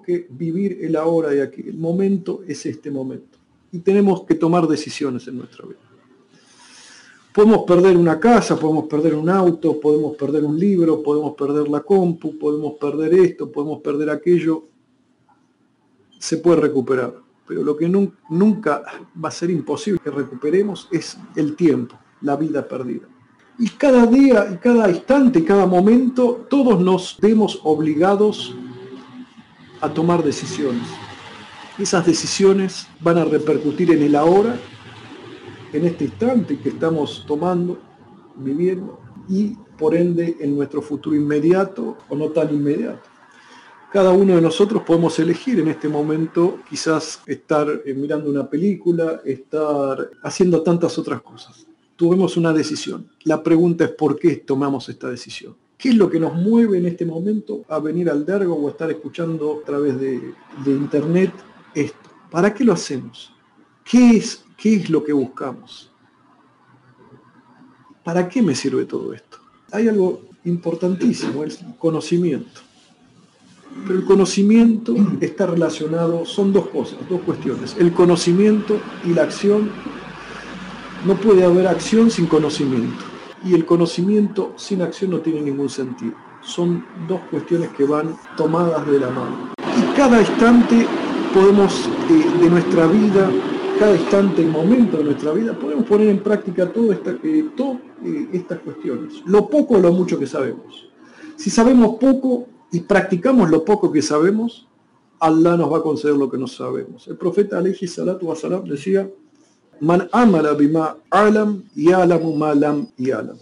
que vivir el ahora y aquí. El momento es este momento. Y tenemos que tomar decisiones en nuestra vida. Podemos perder una casa, podemos perder un auto, podemos perder un libro, podemos perder la compu, podemos perder esto, podemos perder aquello. Se puede recuperar. Pero lo que nunca va a ser imposible que recuperemos es el tiempo, la vida perdida. Y cada día, y cada instante, cada momento, todos nos vemos obligados a tomar decisiones. Esas decisiones van a repercutir en el ahora, en este instante que estamos tomando, viviendo, y por ende en nuestro futuro inmediato o no tan inmediato. Cada uno de nosotros podemos elegir en este momento quizás estar eh, mirando una película, estar haciendo tantas otras cosas tuvimos una decisión. La pregunta es por qué tomamos esta decisión. ¿Qué es lo que nos mueve en este momento a venir al Dergo o a estar escuchando a través de, internet esto? ¿Para qué lo hacemos? ¿Qué es, ¿Qué es lo que buscamos? ¿Para qué me sirve todo esto? Hay algo importantísimo, el conocimiento. Pero el conocimiento está relacionado, son dos cosas, dos cuestiones. El conocimiento y la acción no puede haber acción sin conocimiento. Y el conocimiento sin acción no tiene ningún sentido. Son dos cuestiones que van tomadas de la mano. Y cada instante podemos, eh, de nuestra vida, cada instante y momento de nuestra vida, podemos poner en práctica todas esta, eh, eh, estas cuestiones. Lo poco o lo mucho que sabemos. Si sabemos poco y practicamos lo poco que sabemos, Allah nos va a conceder lo que no sabemos. El profeta alayhi salatu wasalam decía, Man amala bima alam y alamu malam y alam.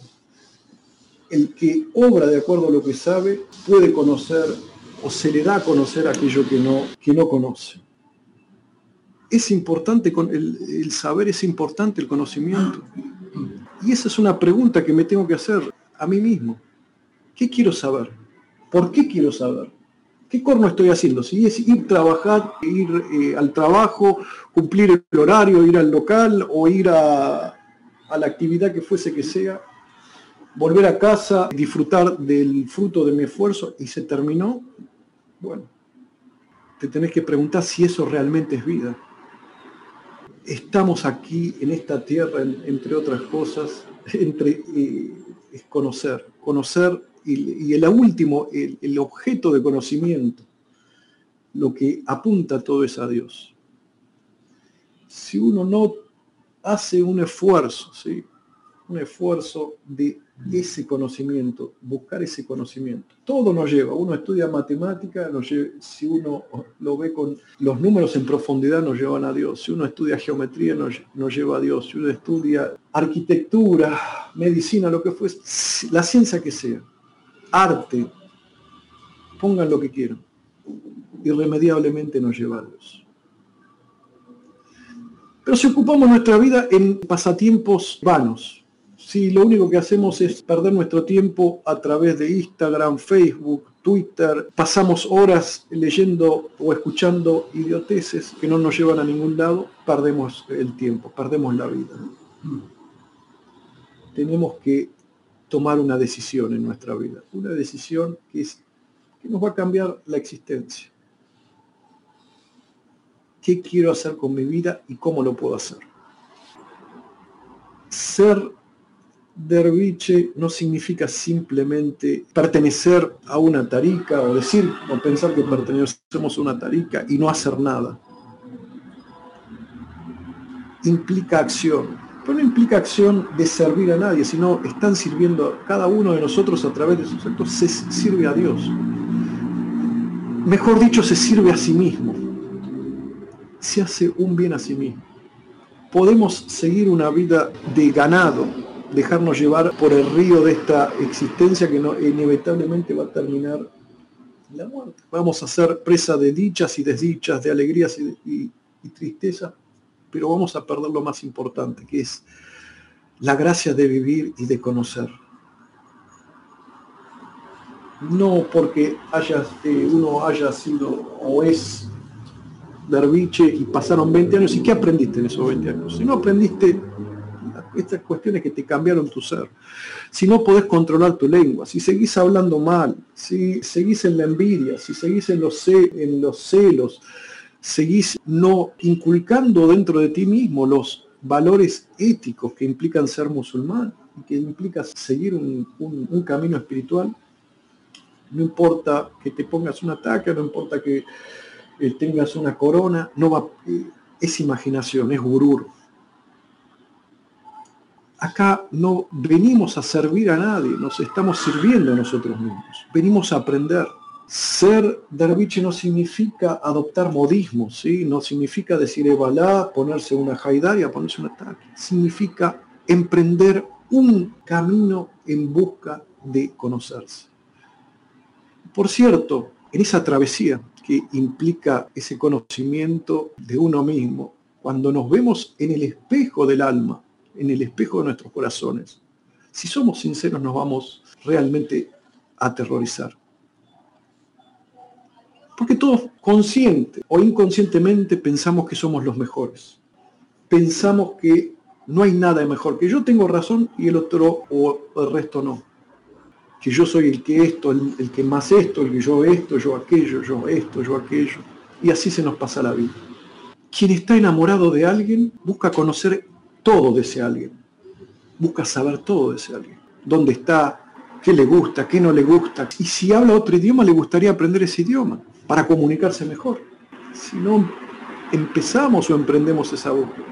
El que obra de acuerdo a lo que sabe puede conocer o se le da a conocer aquello que no, que no conoce. Es importante, el, el saber es importante, el conocimiento. Y esa es una pregunta que me tengo que hacer a mí mismo. ¿Qué quiero saber? ¿Por qué quiero saber? ¿Qué corno estoy haciendo? Si es ir trabajar, ir eh, al trabajo, cumplir el horario, ir al local o ir a, a la actividad que fuese que sea, volver a casa, disfrutar del fruto de mi esfuerzo y se terminó, bueno, te tenés que preguntar si eso realmente es vida. Estamos aquí en esta tierra, entre otras cosas, entre eh, es conocer, conocer y, el último, el, objeto de conocimiento, lo que apunta todo es a Dios. Si uno no hace un esfuerzo, ¿sí? un esfuerzo de ese conocimiento, buscar ese conocimiento. Todo nos lleva, uno estudia matemática, si uno lo ve con los números en profundidad nos llevan a Dios, si uno estudia geometría nos, nos lleva a Dios, si uno estudia arquitectura, medicina, lo que fuese, la ciencia que sea, arte, pongan lo que quieran, irremediablemente nos lleva a Dios. Pero si ocupamos nuestra vida en pasatiempos vanos, si lo único que hacemos es perder nuestro tiempo a través de Instagram, Facebook, Twitter, pasamos horas leyendo o escuchando idioteces que no nos llevan a ningún lado, perdemos el tiempo, perdemos la vida. Tenemos que tomar una decisión en nuestra vida, una decisión que, nos va a cambiar la existencia. ¿Qué quiero hacer con mi vida y cómo lo puedo hacer? Ser derviche no significa simplemente pertenecer a una tarica o decir o pensar que pertenecemos a una tarica y no hacer nada. Implica acción, no implica acción de servir a nadie, sino están sirviendo, cada uno de nosotros a través de sus actos se sirve a Dios. Mejor dicho, se sirve a sí mismo. Se hace un bien a sí mismo. Podemos seguir una vida de ganado, dejarnos llevar por el río de esta existencia que no, inevitablemente va a terminar la muerte. Vamos a ser presa de dichas y desdichas, de alegrías y, y tristezas pero vamos a perder lo más importante, que es la gracia de vivir y de conocer. No porque eh, uno haya sido o es derviche y pasaron 20 años, ¿y qué aprendiste en esos 20 años? Si no aprendiste estas cuestiones que te cambiaron tu ser. Si no podés controlar tu lengua, si seguís hablando mal, si seguís en la envidia, si seguís en los, en los celos, seguís no inculcando dentro de ti mismo los valores éticos que implican ser musulmán y que implica seguir un, camino espiritual, no importa que te pongas un ataque, no importa que eh, tengas una corona, no va, eh, es imaginación, es gurur. Acá no venimos a servir a nadie, nos estamos sirviendo a nosotros mismos, venimos a aprender. Ser derviche no significa adoptar modismos, ¿sí? no significa decir Ebalá, ponerse una jaidaria, ponerse un ataque. Significa emprender un camino en busca de conocerse. Por cierto, en esa travesía que implica ese conocimiento de uno mismo, cuando nos vemos en el espejo del alma, en el espejo de nuestros corazones, si somos sinceros nos vamos realmente a aterrorizar. Porque todos consciente o inconscientemente pensamos que somos los mejores. Pensamos que no hay nada mejor, que yo tengo razón y el otro o el resto no. Que yo soy el que esto, el, que más esto, el que yo esto, yo aquello, yo esto, yo aquello. Y así se nos pasa la vida. Quien está enamorado de alguien busca conocer todo de ese alguien. Busca saber todo de ese alguien. ¿Dónde está? ¿Qué le gusta? ¿Qué no le gusta? Y si habla otro idioma, le gustaría aprender ese idioma para comunicarse mejor. Si no empezamos o emprendemos esa búsqueda,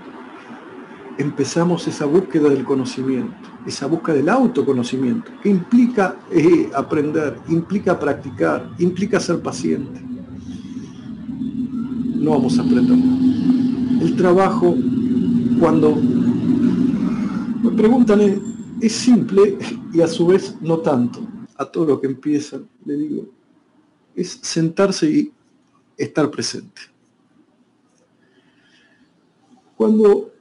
empezamos esa búsqueda del conocimiento, esa búsqueda del autoconocimiento, que implica eh, aprender, implica practicar, implica ser paciente. No vamos a aprender. El trabajo, cuando me preguntan, es, es simple y a su vez no tanto. A todo lo que empiezan, le digo, es sentarse y estar presente. Cuando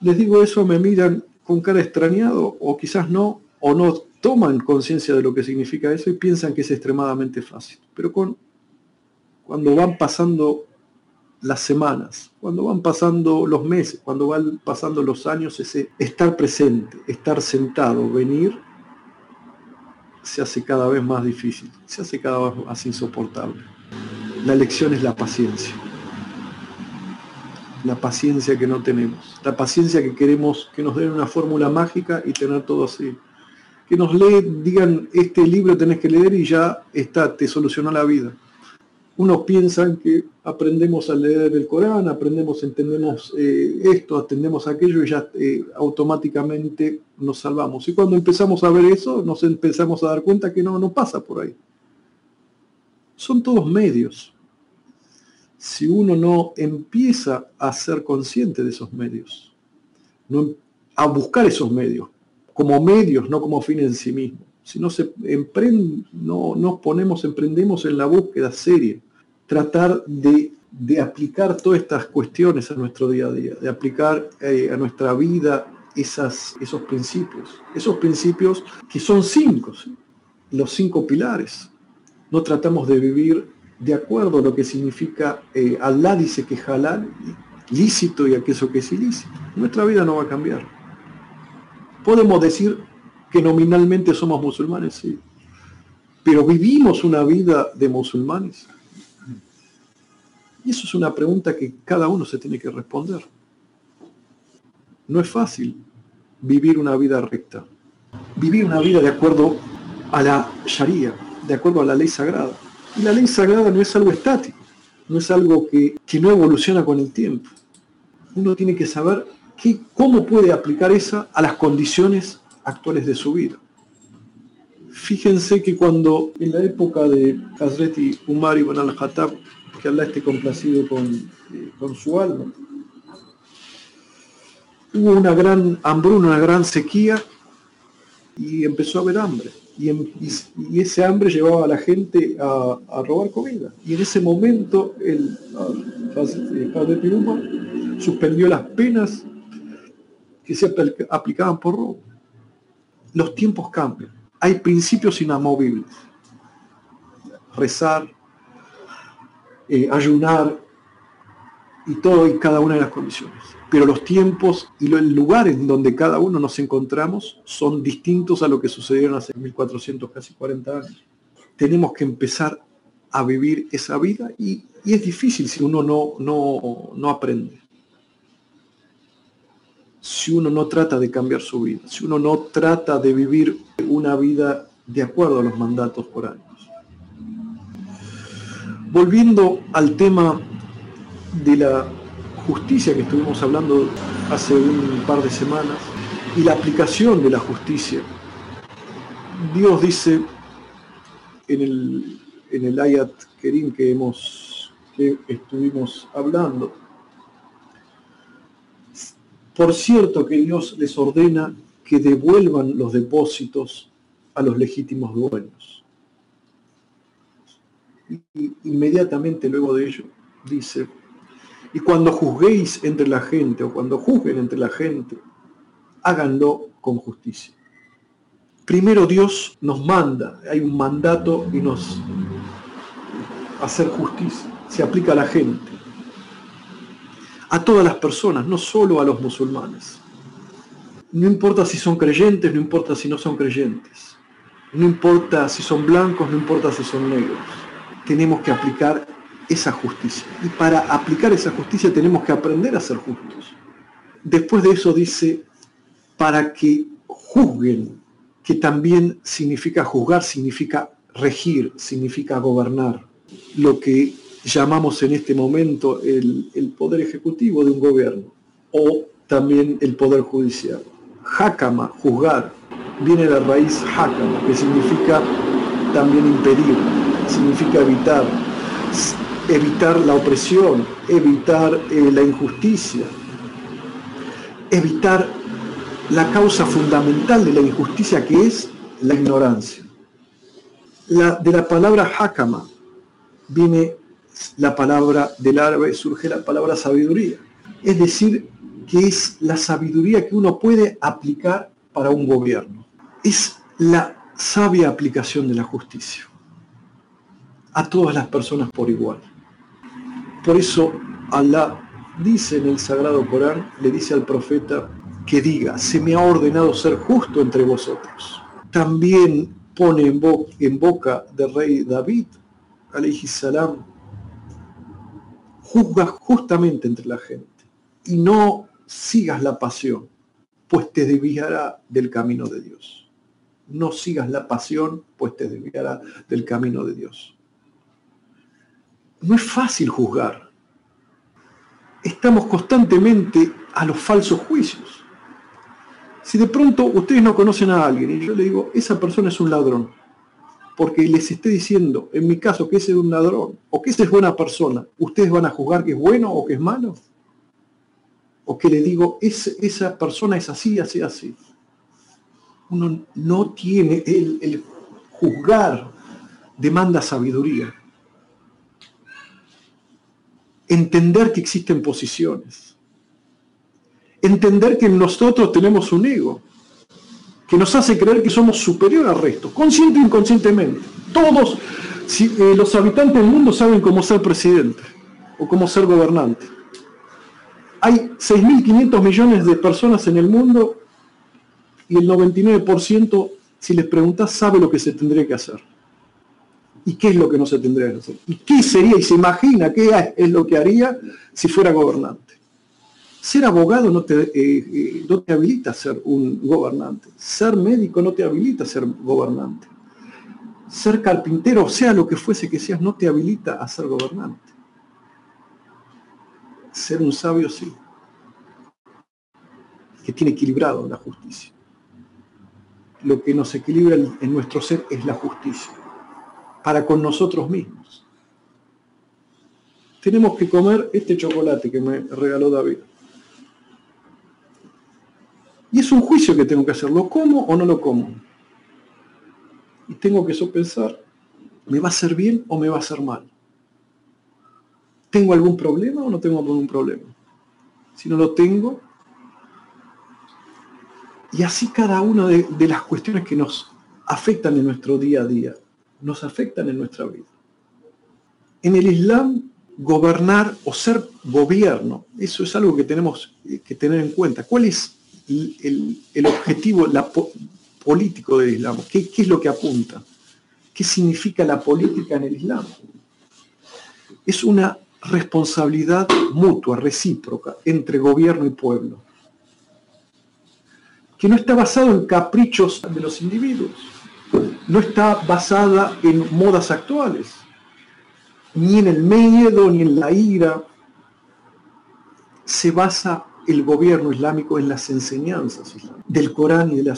les digo eso me miran con cara extrañado o quizás no, o no toman conciencia de lo que significa eso y piensan que es extremadamente fácil. Pero con, cuando van pasando las semanas, cuando van pasando los meses, cuando van pasando los años, ese estar presente, estar sentado, venir se hace cada vez más difícil, se hace cada vez más insoportable. La lección es la paciencia. La paciencia que no tenemos. La paciencia que queremos que nos den una fórmula mágica y tener todo así. Que nos leen, digan, este libro tenés que leer y ya está, te soluciona la vida unos piensan que aprendemos a leer el Corán, aprendemos, entendemos eh, esto, atendemos aquello y ya eh, automáticamente nos salvamos. Y cuando empezamos a ver eso, nos empezamos a dar cuenta que no, no pasa por ahí. Son todos medios. Si uno no empieza a ser consciente de esos medios, no, a buscar esos medios, como medios, no como fin en sí mismo. Si no se emprende, no nos ponemos, emprendemos en la búsqueda seria tratar de, aplicar todas estas cuestiones a nuestro día a día, de aplicar eh, a nuestra vida esos principios, esos principios que son cinco, los cinco pilares. No tratamos de vivir de acuerdo a lo que significa, eh, dice que es halal, lícito y aquello que es ilícito. Nuestra vida no va a cambiar. Podemos decir que nominalmente somos musulmanes, sí, pero vivimos una vida de musulmanes. Y eso es una pregunta que cada uno se tiene que responder. No es fácil vivir una vida recta, vivir una vida de acuerdo a la Sharia, de acuerdo a la ley sagrada. Y la ley sagrada no es algo estático, no es algo que, no evoluciona con el tiempo. Uno tiene que saber cómo puede aplicar esa a las condiciones actuales de su vida. Fíjense que cuando en la época de Hazreti Umar ibn al-Khattab que Allah esté complacido con, eh, con su alma. Hubo una gran hambruna, una gran sequía y empezó a haber hambre. Y, y, ese hambre llevaba a la gente a, robar comida. Y en ese momento el padre Piruma suspendió las penas que se aplicaban por robo. Los tiempos cambian. Hay principios inamovibles. Rezar, eh, ayunar, y todo y cada una de las condiciones. Pero los tiempos y los lugares en donde cada uno nos encontramos son distintos a lo que sucedieron hace 1400, casi 40 años. Tenemos que empezar a vivir esa vida y, es difícil si uno no, no, no aprende. Si uno no trata de cambiar su vida, si uno no trata de vivir una vida de acuerdo a los mandatos por años. Volviendo al tema de la justicia que estuvimos hablando hace un par de semanas y la aplicación de la justicia. Dios dice en el, ayat kerim que, hemos, que estuvimos hablando, por cierto que Dios les ordena que devuelvan los depósitos a los legítimos dueños. Y inmediatamente luego de ello dice, y cuando juzguéis entre la gente o cuando juzguen entre la gente, háganlo con justicia. Primero Dios nos manda, hay un mandato y nos hacer justicia, se aplica a la gente, a todas las personas, no solo a los musulmanes. No importa si son creyentes, no importa si no son creyentes, no importa si son blancos, no importa si son negros. Tenemos que aplicar esa justicia. Y para aplicar esa justicia tenemos que aprender a ser justos. Después de eso dice, para que juzguen, que también significa juzgar, significa regir, significa gobernar. Lo que llamamos en este momento el, poder ejecutivo de un gobierno o también el poder judicial. Hakama, juzgar, viene de la raíz hakama, que significa también impedir, significa evitar, evitar la opresión, evitar eh, la injusticia, evitar la causa fundamental de la injusticia que es la ignorancia. La, de la palabra hakama viene la palabra del árabe, surge la palabra sabiduría. Es decir, que es la sabiduría que uno puede aplicar para un gobierno. Es la sabia aplicación de la justicia a todas las personas por igual. Por eso Allah dice en el Sagrado Corán, le dice al profeta que diga, se me ha ordenado ser justo entre vosotros. También pone en, boca del rey David, salam, juzga justamente entre la gente y no sigas la pasión, pues te desviará del camino de Dios. No sigas la pasión, pues te desviará del camino de Dios no es fácil juzgar. Estamos constantemente a los falsos juicios. Si de pronto ustedes no conocen a alguien y yo le digo, esa persona es un ladrón, porque les esté diciendo, en mi caso, que ese es un ladrón o que ese es buena persona, ¿ustedes van a juzgar que es bueno o que es malo? O que le digo, esa persona es así, así, así. Uno no tiene el, el juzgar, demanda sabiduría entender que existen posiciones, entender que nosotros tenemos un ego, que nos hace creer que somos superior al resto, consciente e inconscientemente. Todos eh, los habitantes del mundo saben cómo ser presidente o cómo ser gobernante. Hay 6.500 millones de personas en el mundo y el 99%, si les preguntas, sabe lo que se tendría que hacer y qué es lo que no se tendría que hacer. ¿Y qué sería? Y se imagina qué es lo que haría si fuera gobernante. Ser abogado no te, eh, eh, no te habilita a ser un gobernante. Ser médico no te habilita a ser gobernante. Ser carpintero, sea lo que fuese que seas, no te habilita a ser gobernante. Ser un sabio sí, que tiene equilibrado la justicia. Lo que nos equilibra en nuestro ser es la justicia para con nosotros mismos. Tenemos que comer este chocolate que me regaló David. Y es un juicio que tengo que hacer, ¿lo como o no lo como? Y tengo que sopesar, ¿me va a hacer bien o me va a hacer mal? ¿Tengo algún problema o no tengo algún problema? Si no lo tengo, y así cada una de, de las cuestiones que nos afectan en nuestro día a día nos afectan en nuestra vida. En el Islam gobernar o ser gobierno. Eso es algo que tenemos que tener en cuenta. ¿Cuál es el, objetivo político del Islam? ¿Qué, ¿Qué es lo que apunta? ¿Qué significa la política en el Islam? Es una responsabilidad mutua, recíproca, entre gobierno y pueblo, que no está basado en caprichos de los individuos, no está basada en modas actuales, ni en el miedo, ni en la ira. Se basa el gobierno islámico en las enseñanzas del Corán y de la.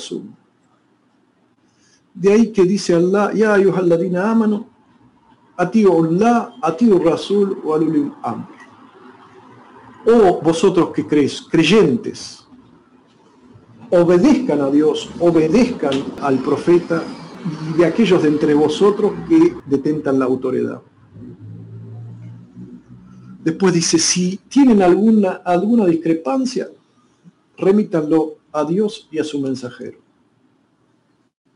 De ahí que dice Allah, ya ayuhalladina amanu, atiu Allah, atiu Rasul o alulim amr. O vosotros que creéis, creyentes, obedezcan a Dios, obedezcan al profeta y de aquellos de entre vosotros que detentan la autoridad. Después dice, si tienen alguna, alguna discrepancia, remítanlo a Dios y a su mensajero.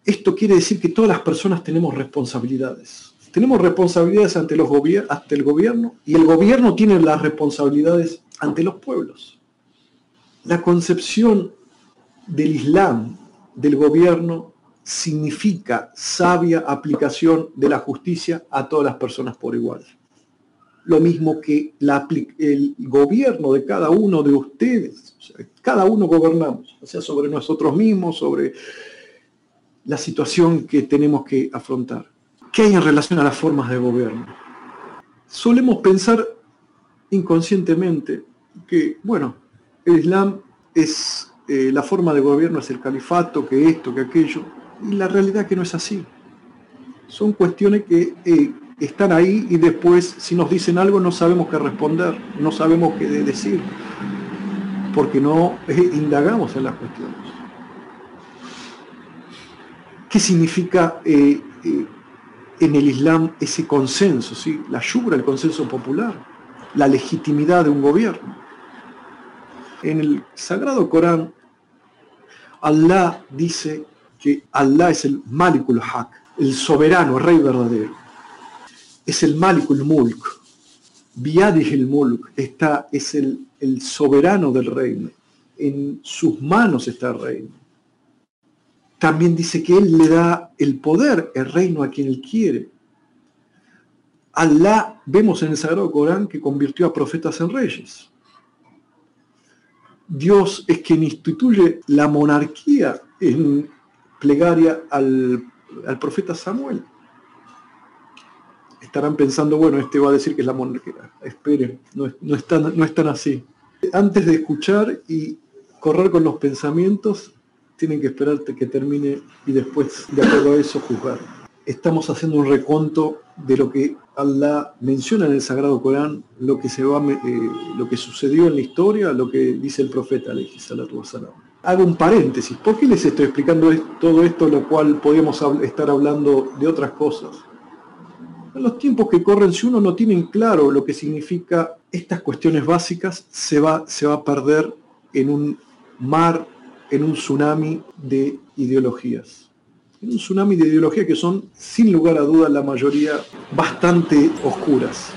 Esto quiere decir que todas las personas tenemos responsabilidades. Tenemos responsabilidades ante, los ante el gobierno y el gobierno tiene las responsabilidades ante los pueblos. La concepción del Islam, del gobierno, significa sabia aplicación de la justicia a todas las personas por igual. Lo mismo que el gobierno de cada uno de ustedes, cada uno gobernamos, o sea, sobre nosotros mismos, sobre la situación que tenemos que afrontar. ¿Qué hay en relación a las formas de gobierno? Solemos pensar inconscientemente que, bueno, el Islam es eh, la forma de gobierno es el califato, que esto, que aquello, la realidad que no es así. Son cuestiones que eh, están ahí y después si nos dicen algo no sabemos qué responder, no sabemos qué decir, porque no eh, indagamos en las cuestiones. ¿Qué significa eh, en el Islam ese consenso? ¿sí? La yubra, el consenso popular, la legitimidad de un gobierno. En el Sagrado Corán, Allah dice que Allah es el Malikul Haq, el soberano, el rey verdadero. Es el Malikul Mulk. Biadih el Mulk está, es el, el soberano del reino. En sus manos está el reino también dice que Él le da el poder, el reino a quien Él quiere. Allah, vemos en el Sagrado Corán que convirtió a profetas en reyes. Dios es quien instituye la monarquía en plegaria al, profeta Samuel. Estarán pensando, bueno, este va a decir que es la monarquía. Esperen, no, no, no es tan así. Antes de escuchar y correr con los pensamientos, tienen que esperarte que termine y después, de acuerdo a eso, juzgar. Estamos haciendo un reconto de lo que Allah menciona en el Sagrado Corán, lo que, se va, eh, lo que sucedió en la historia, lo que dice el profeta, Hago un paréntesis. ¿Por qué les estoy explicando todo esto, lo cual podríamos estar hablando de otras cosas? En los tiempos que corren, si uno no tiene claro lo que significa estas cuestiones básicas, se va, a perder en un mar en un tsunami de ideologías. En un tsunami de ideologías que son, sin lugar a dudas, la mayoría bastante oscuras.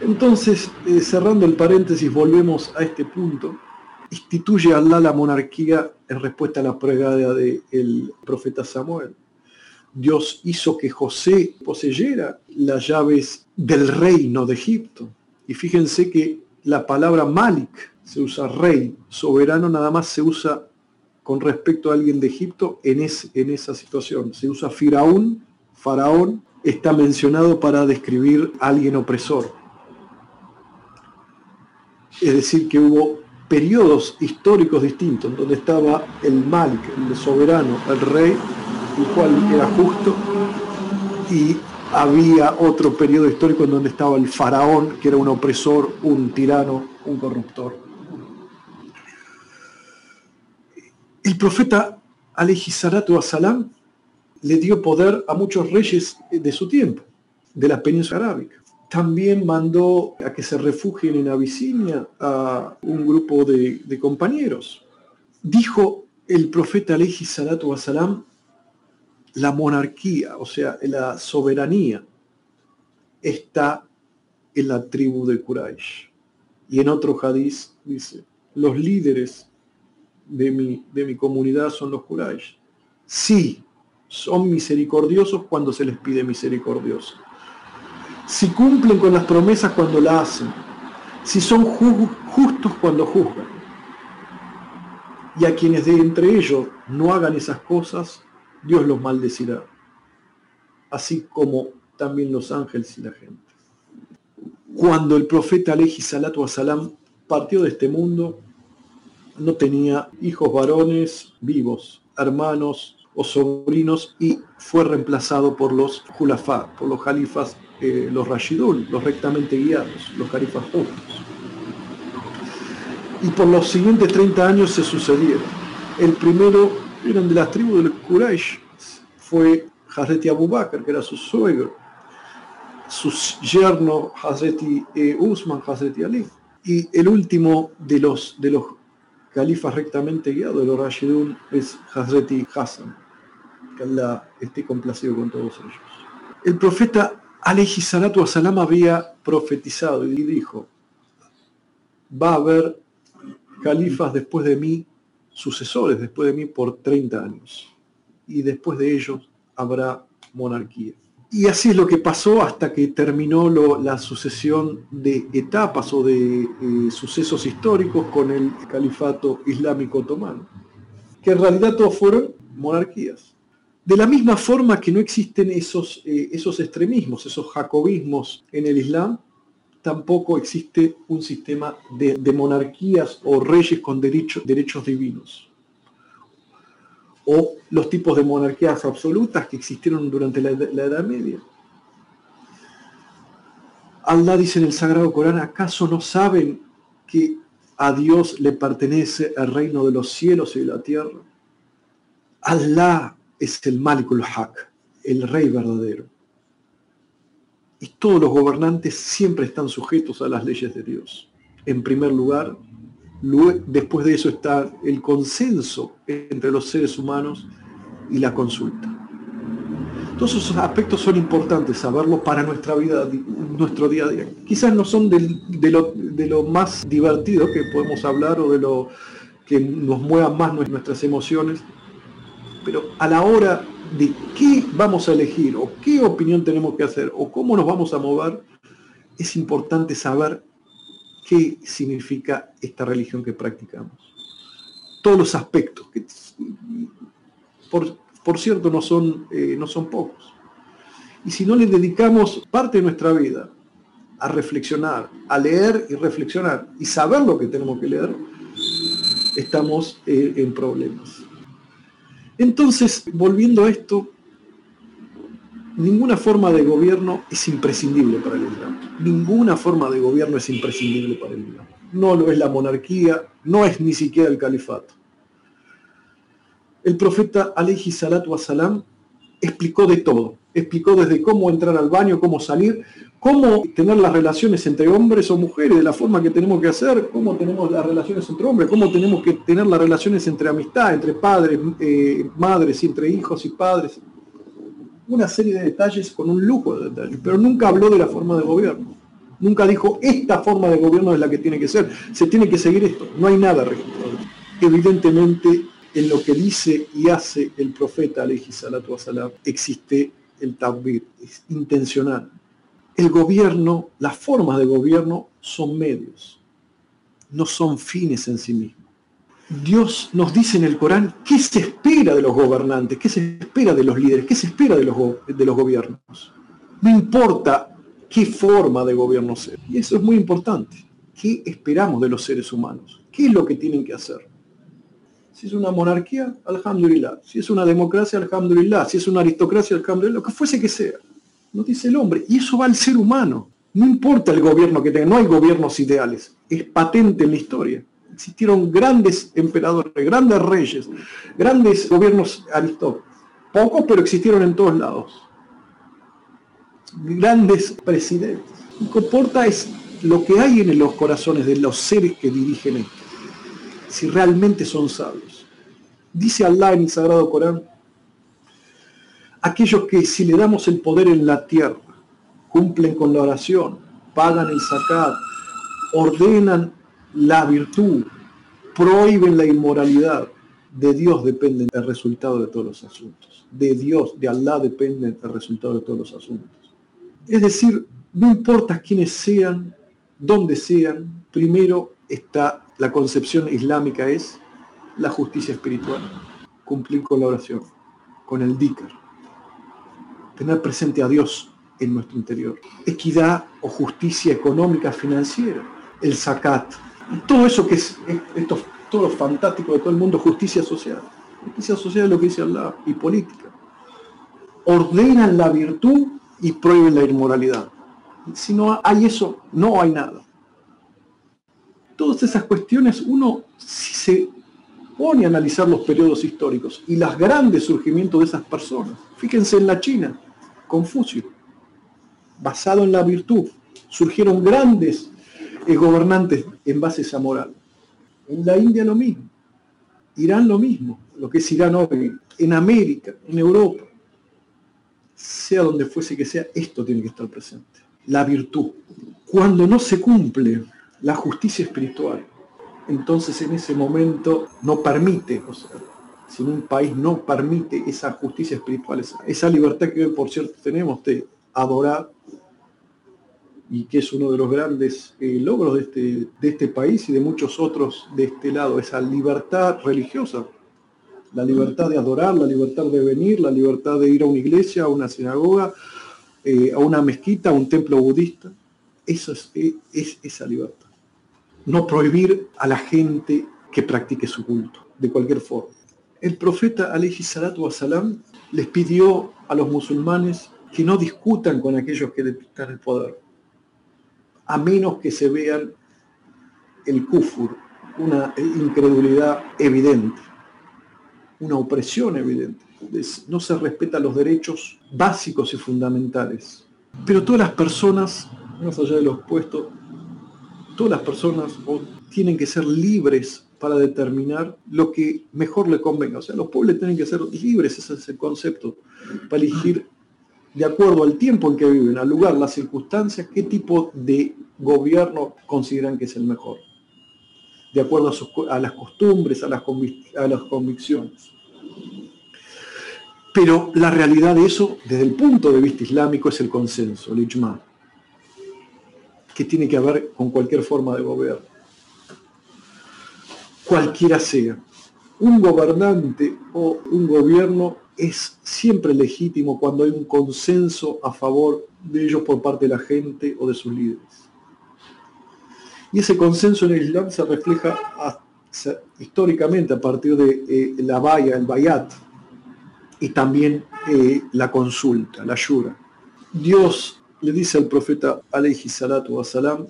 Entonces, eh, cerrando el paréntesis, volvemos a este punto. Instituye Allah la monarquía en respuesta a la pregada del profeta Samuel. Dios hizo que José poseyera las llaves del reino de Egipto. Y fíjense que la palabra Malik se usa rey, soberano nada más se usa con respecto a alguien de Egipto en, en esa situación. Se usa faraón, faraón está mencionado para describir a alguien opresor. Es decir, que hubo periodos históricos distintos, donde estaba el Malik, el soberano, el rey, el cual era justo, y había otro periodo histórico en donde estaba el faraón, que era un opresor, un tirano, un corruptor. El profeta alayhi salatu wasalam le dio poder a muchos reyes de su tiempo, de la península arábica. También mandó a que se refugien en Abisinia a un grupo de, compañeros. Dijo el profeta alayhi salatu wasalam, la monarquía, o sea, la soberanía, está en la tribu de Quraysh. Y en otro hadiz dice, los líderes de mi, de mi comunidad son los Quraysh. Sí, son misericordiosos cuando se les pide misericordioso. Si cumplen con las promesas cuando la hacen. Si son justos cuando juzgan. Y a quienes de entre ellos no hagan esas cosas, Dios los maldecirá. Así como también los ángeles y la gente. Cuando el profeta Aleji Salatu Salam partió de este mundo, no tenía hijos varones vivos, hermanos o sobrinos y fue reemplazado por los Julafá, por los califas, eh, los Rashidun, los rectamente guiados, los califas justos. Y por los siguientes 30 años se sucedieron. El primero eran de las tribus del Quraysh, fue Hazreti Abu Bakr, que era su suegro, su yerno Hazreti eh, Usman, Hazreti Ali, y el último de los, de los califas rectamente guiados de los Rashidun es Hazreti Hassan, que Allah esté complacido con todos ellos. El profeta Aleji Salatu Salam había profetizado y dijo, va a haber califas después de mí, sucesores después de mí por 30 años, y después de ellos habrá monarquía. Y así es lo que pasó hasta que terminó la sucesión de etapas o de eh, sucesos históricos con el califato islámico otomano, que en realidad todos fueron monarquías. De la misma forma que no existen esos, eh, esos extremismos, esos jacobismos en el Islam, tampoco existe un sistema de, monarquías o reyes con derechos divinos o los tipos de monarquías absolutas que existieron durante la, Edad Media. Allah dice en el Sagrado Corán, ¿acaso no saben que a Dios le pertenece el reino de los cielos y de la tierra? Allah es el Malikul Haq, el rey verdadero. Y todos los gobernantes siempre están sujetos a las leyes de Dios. En primer lugar, después de eso está el consenso entre los seres humanos y la consulta. Todos esos aspectos son importantes saberlo para nuestra vida, nuestro día a día. Quizás no son de, lo, más divertido que podemos hablar o de lo que nos mueva más nuestras emociones, pero a la hora de qué vamos a elegir o qué opinión tenemos que hacer o cómo nos vamos a mover, es importante saber qué significa esta religión que practicamos. Todos los aspectos, que por, cierto no son, eh, no son pocos. Y si no le dedicamos parte de nuestra vida a reflexionar, a leer y reflexionar y saber lo que tenemos que leer, estamos eh, en problemas. Entonces, volviendo a esto, ninguna forma de gobierno es imprescindible para el Islam. Ninguna forma de gobierno es imprescindible para el Islam. No lo es la monarquía, no es ni siquiera el califato. El profeta alayhi salatu salam explicó de todo. Explicó desde cómo entrar al baño, cómo salir, cómo tener las relaciones entre hombres o mujeres, de la forma que tenemos que hacer, cómo tenemos las relaciones entre hombres, cómo tenemos que tener las relaciones entre amistad, entre padres, eh, madres, entre hijos y padres, una serie de detalles con un lujo de detalles, pero nunca habló de la forma de gobierno. Nunca dijo, esta forma de gobierno es la que tiene que ser, se tiene que seguir esto, no hay nada registrado. Evidentemente, en lo que dice y hace el profeta, salatu salam, existe el tabir, es intencional. El gobierno, las formas de gobierno son medios, no son fines en sí mismos. Dios nos dice en el Corán qué se espera de los gobernantes, qué se espera de los líderes, qué se espera de los, de los gobiernos. No importa qué forma de gobierno sea. Y eso es muy importante. ¿Qué esperamos de los seres humanos? ¿Qué es lo que tienen que hacer? Si es una monarquía, alhamdulillah. Si es una democracia, alhamdulillah. Si es una aristocracia, alhamdulillah. Lo que fuese que sea. No dice el hombre. Y eso va al ser humano. No importa el gobierno que tenga. No hay gobiernos ideales. Es patente en la historia existieron grandes emperadores, grandes reyes, grandes gobiernos aristócratas. Pocos, pero existieron en todos lados. Grandes presidentes. Y comporta es lo que hay en los corazones de los seres que dirigen esto. Si realmente son sabios. Dice Allah en el Sagrado Corán, aquellos que si le damos el poder en la tierra, cumplen con la oración, pagan el zakat, ordenan la virtud, prohíben la inmoralidad. De Dios depende el resultado de todos los asuntos. De Dios, de Allah depende el resultado de todos los asuntos. Es decir, no importa quiénes sean, dónde sean, primero está la concepción islámica es la justicia espiritual, cumplir con la oración, con el dhikr, tener presente a Dios en nuestro interior, equidad o justicia económica financiera, el zakat, todo eso que es, esto, todo lo fantástico de todo el mundo, justicia social. Justicia social es lo que dice Allah, y política. Ordenan la virtud y prohíben la inmoralidad. Si no hay eso, no hay nada. Todas esas cuestiones, uno, si se pone a analizar los periodos históricos y los grandes surgimientos de esas personas, fíjense en la China, Confucio, basado en la virtud, surgieron grandes eh, gobernantes en base a esa moral. En la India lo mismo, Irán lo mismo, lo que es Irán hoy, en América, en Europa, sea donde fuese que sea, esto tiene que estar presente. La virtud. Cuando no se cumple la justicia espiritual, entonces en ese momento no permite, o sea, si un país no permite esa justicia espiritual, esa, libertad que hoy por cierto tenemos de adorar y que es uno de los grandes eh, logros de este, de este país y de muchos otros de este lado, esa libertad religiosa, la libertad de adorar, la libertad de venir, la libertad de ir a una iglesia, a una sinagoga, eh, a una mezquita, a un templo budista. Eso es, eh, es, esa libertad. No prohibir a la gente que practique su culto, de cualquier forma. El profeta alayhi salatu wasalam les pidió a los musulmanes que no discutan con aquellos que están el poder a menos que se vean el kufur, una incredulidad evidente, una opresión evidente. No se respetan los derechos básicos y fundamentales. Pero todas las personas, más allá de los puestos, todas las personas tienen que ser libres para determinar lo que mejor le convenga. O sea, los pueblos tienen que ser libres, ese es el concepto, para elegir de acuerdo al tiempo en que viven, al lugar, las circunstancias, qué tipo de gobierno consideran que es el mejor, de acuerdo a, las costumbres, a las, convicciones. Pero la realidad de eso, desde el punto de vista islámico, es el consenso, el ijma, que tiene que ver con cualquier forma de gobierno, cualquiera sea. Un gobernante o un gobierno es siempre legítimo cuando hay un consenso a favor de ellos por parte de la gente o de sus líderes. Y ese consenso en el Islam se refleja históricamente a partir de eh, la valla, el bayat, y también eh, la consulta, la yura. Dios le dice al profeta alayhi salatu wasalam,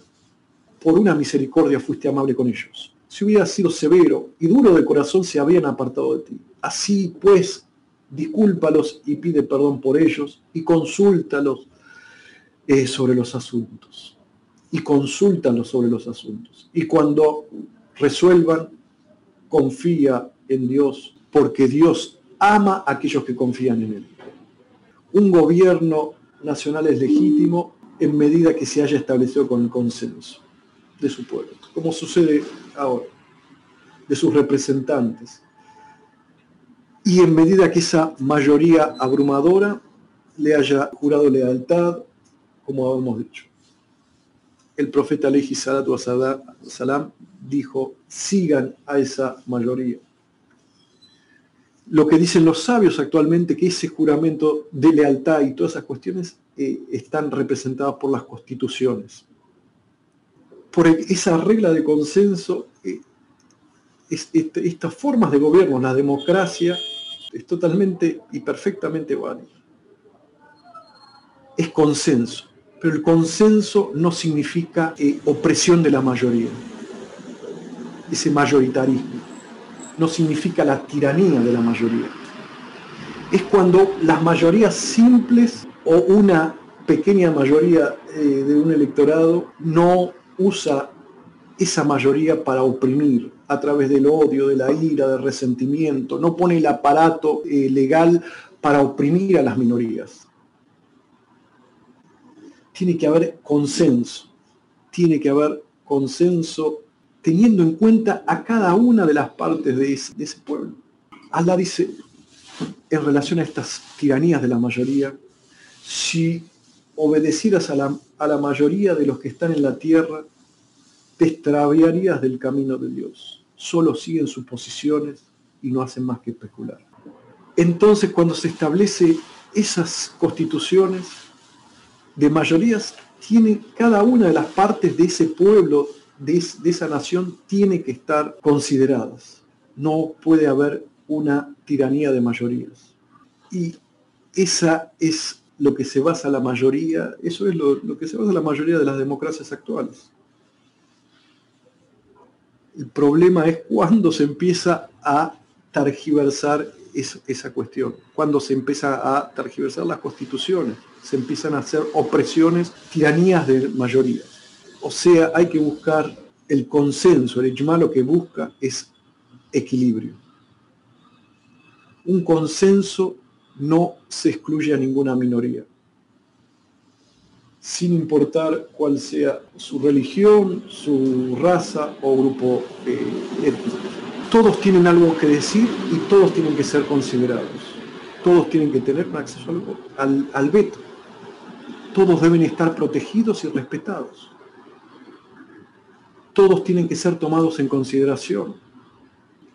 por una misericordia fuiste amable con ellos. Si hubiera sido severo y duro de corazón se habían apartado de ti. Así pues, discúlpalos y pide perdón por ellos y consúltalos eh, sobre los asuntos. Y consúltalos sobre los asuntos. Y cuando resuelvan, confía en Dios, porque Dios ama a aquellos que confían en Él. Un gobierno nacional es legítimo en medida que se haya establecido con el consenso de su pueblo, como sucede ahora, de sus representantes, y en medida que esa mayoría abrumadora le haya jurado lealtad, como hemos dicho. El profeta Aleji Salatu Salam dijo, sigan a esa mayoría. Lo que dicen los sabios actualmente, que ese juramento de lealtad y todas esas cuestiones eh, están representadas por las constituciones. Por esa regla de consenso, eh, este, estas formas de gobierno, la democracia, es totalmente y perfectamente válido. Es consenso, pero el consenso no significa eh, opresión de la mayoría, ese mayoritarismo, no significa la tiranía de la mayoría. Es cuando las mayorías simples o una pequeña mayoría eh, de un electorado no usa esa mayoría para oprimir a través del odio, de la ira, del resentimiento, no pone el aparato eh, legal para oprimir a las minorías. Tiene que haber consenso. tiene que haber consenso teniendo en cuenta a cada una de las partes de ese, pueblo. Allah dice, en relación a estas tiranías de la mayoría, si obedecieras a la, a la mayoría de los que están en la tierra, te extraviarías del camino de Dios. Solo siguen sus posiciones y no hacen más que especular. Entonces, cuando se establece esas constituciones de mayorías, tiene cada una de las partes de ese pueblo, de, esa nación, tiene que estar consideradas. No puede haber una tiranía de mayorías. Y esa es lo que se basa la mayoría, eso es lo, lo, que se basa la mayoría de las democracias actuales. El problema es cuando se empieza a targiversar es, esa cuestión, cuando se empieza a targiversar las constituciones, se empiezan a hacer opresiones, tiranías de mayoría. O sea, hay que buscar el consenso, el ijma lo que busca es equilibrio. Un consenso no se excluye a ninguna minoría, sin importar cuál sea su religión, su raza o grupo eh, étnico todos tienen algo que decir y todos tienen que ser considerados. Todos tienen que tener acceso al, al, veto. Todos deben estar protegidos y respetados. Todos tienen que ser tomados en consideración.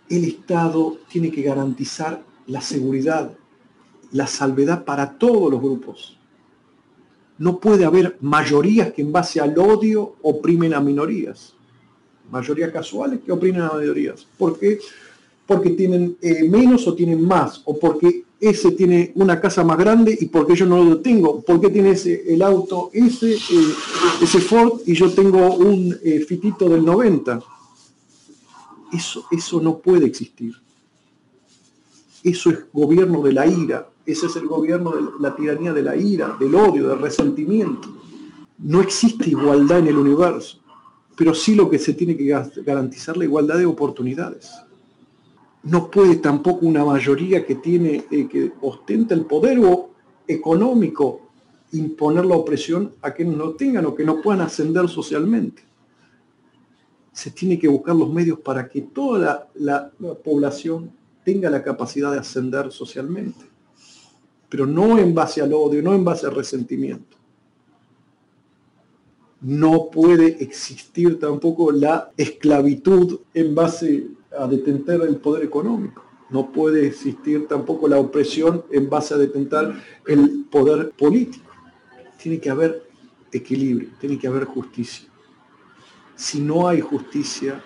El Estado tiene que garantizar la seguridad, la salvedad para todos los grupos. No puede haber mayorías que en base al odio oprimen a minorías mayorías casuales que oprimen a mayorías. ¿Por qué? Porque tienen eh, menos o tienen más, o porque ese tiene una casa más grande y porque yo no lo tengo. ¿Por qué tiene ese, el auto ese, eh, ese Ford y yo tengo un eh, fitito del 90? Eso, eso no puede existir. Eso es gobierno de la ira. Ese es el gobierno de la tiranía de la ira, del odio, del resentimiento. No existe igualdad en el universo pero sí lo que se tiene que garantizar la igualdad de oportunidades. No puede tampoco una mayoría que tiene, eh, que ostenta el poder económico imponer la opresión a quienes no tengan o que no puedan ascender socialmente. Se tiene que buscar los medios para que toda la, la población tenga la capacidad de ascender socialmente, pero no en base al odio, no en base al resentimiento no puede existir tampoco la esclavitud en base a detentar el poder económico. No puede existir tampoco la opresión en base a detentar el poder político. Tiene que haber equilibrio, tiene que haber justicia. Si no hay justicia,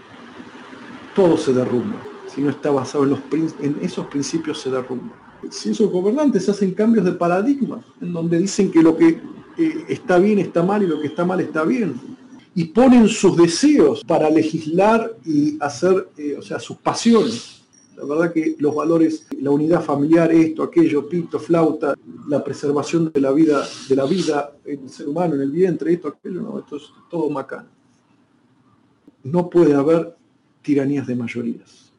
todo se derrumba. Si no está basado en, los, en esos principios, se derrumba. Si esos gobernantes hacen cambios de paradigma, en donde dicen que lo que está bien está mal y lo que está mal está bien. Y ponen sus deseos para legislar y hacer, eh, o sea, sus pasiones. La verdad que los valores, la unidad familiar, esto, aquello, pito, flauta, la preservación de la vida, de la vida en el ser humano, en el vientre, esto, aquello, no, esto es todo macano. No puede haber tiranías de mayorías.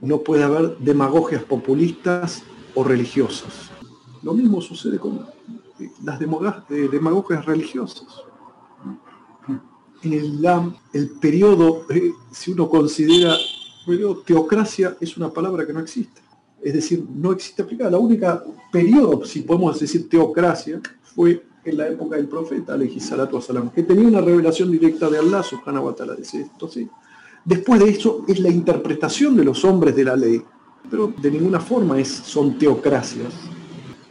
No puede haber demagogias populistas o religiosas. Lo mismo sucede con las demagogias religiosas. En el Islam, el periodo, eh, si uno considera, teocracia es una palabra que no existe. Es decir, no existe aplicada. La única periodo, si podemos decir teocracia, fue en la época del profeta, salatu salam, que tenía una revelación directa de Allah, subhanahu wa ta'ala, dice esto, sí. Después de eso es la interpretación de los hombres de la ley, pero de ninguna forma es, son teocracias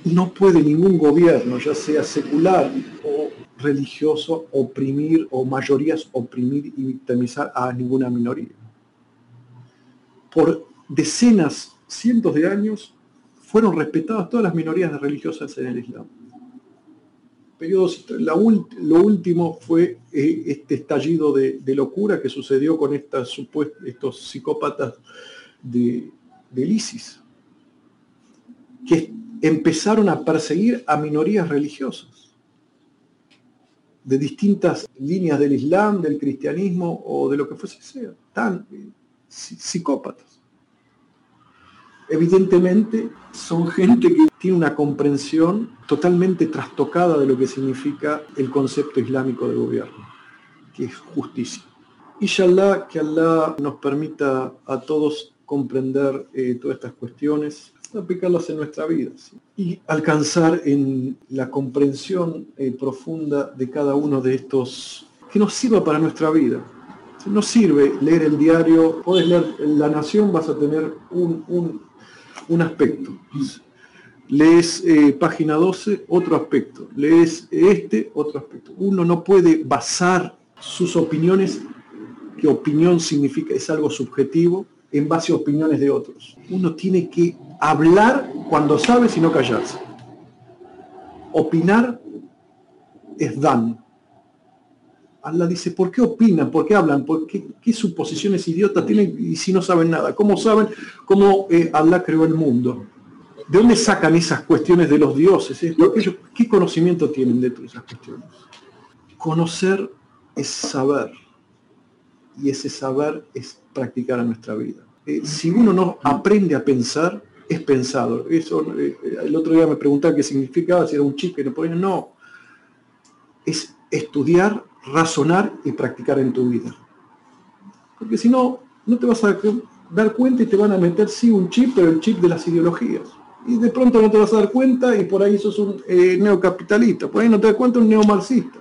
no puede ningún gobierno, ya sea secular o religioso, oprimir o mayorías oprimir y victimizar a ninguna minoría. Por decenas, cientos de años, fueron respetadas todas las minorías religiosas en el Islam. lo último fue eh, este estallido de, locura que sucedió con estas, estos psicópatas de, del ISIS, que empezaron a perseguir a minorías religiosas de distintas líneas del Islam, del cristianismo o de lo que fuese sea, tan eh, psicópatas. evidentemente son gente que tiene una comprensión totalmente trastocada de lo que significa el concepto islámico de gobierno, que es justicia. Inshallah, que Allah nos permita a todos comprender eh, todas estas cuestiones, aplicarlas en nuestra vida y alcanzar en la comprensión eh, profunda de cada uno de estos que nos sirva para nuestra vida. No sirve leer el diario, puedes leer La Nación, vas a tener un, aspecto. Lees eh, página 12, otro aspecto. Lees este, otro aspecto. Uno no puede basar sus opiniones, que opinión significa, es algo subjetivo, en base a opiniones de otros. Uno tiene que hablar cuando sabe y no callarse. Opinar es dan, Allah dice, ¿por qué opinan? ¿Por qué hablan? ¿Por qué, suposiciones idiotas tienen y si no saben nada? ¿Cómo saben cómo eh, Allah creó el mundo? ¿De dónde sacan esas cuestiones de los dioses? Eh? ¿Qué conocimiento tienen de todas esas cuestiones? Conocer es saber y ese saber es practicar en nuestra vida. Eh, si uno no aprende a pensar, es pensado. Eso, el otro día me preguntaba qué significaba, si era un chip que no podía. No, es estudiar razonar y practicar en tu vida. Porque si no, no te vas a dar cuenta y te van a meter sí un chip, pero el chip de las ideologías. Y de pronto no te vas a dar cuenta y por ahí sos un eh, neocapitalista, por ahí no te das cuenta un neomarxista.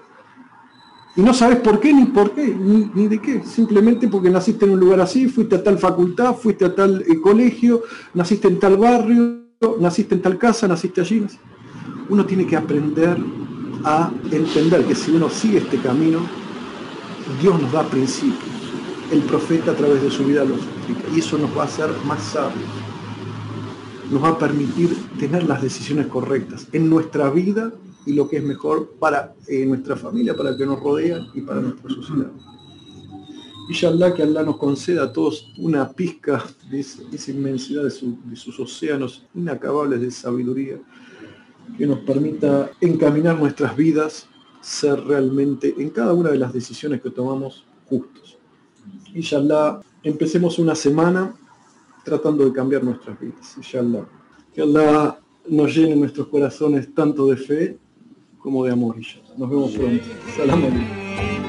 Y no sabes por qué ni por qué, ni, de qué. Simplemente porque naciste en un lugar así, fuiste a tal facultad, fuiste a tal eh, colegio, naciste en tal barrio, naciste en tal casa, naciste allí. Uno tiene que aprender a entender que si uno sigue este camino, Dios nos da principios. El profeta a través de su vida los explica. Y eso nos va a hacer más sabios. Nos va a permitir tener las decisiones correctas en nuestra vida y lo que es mejor para eh, nuestra familia, para el que nos rodea y para nuestra sociedad. Y Allah que Allah nos conceda a todos una pizca de esa, inmensidad de, sus océanos inacabables de sabiduría que nos permita encaminar nuestras vidas, ser realmente en cada una de las decisiones que tomamos justos. Inshallah, empecemos una semana tratando de cambiar nuestras vidas. Inshallah. Que Allah nos llene nuestros corazones tanto de fe como de amor. Nos vemos pronto. Salam.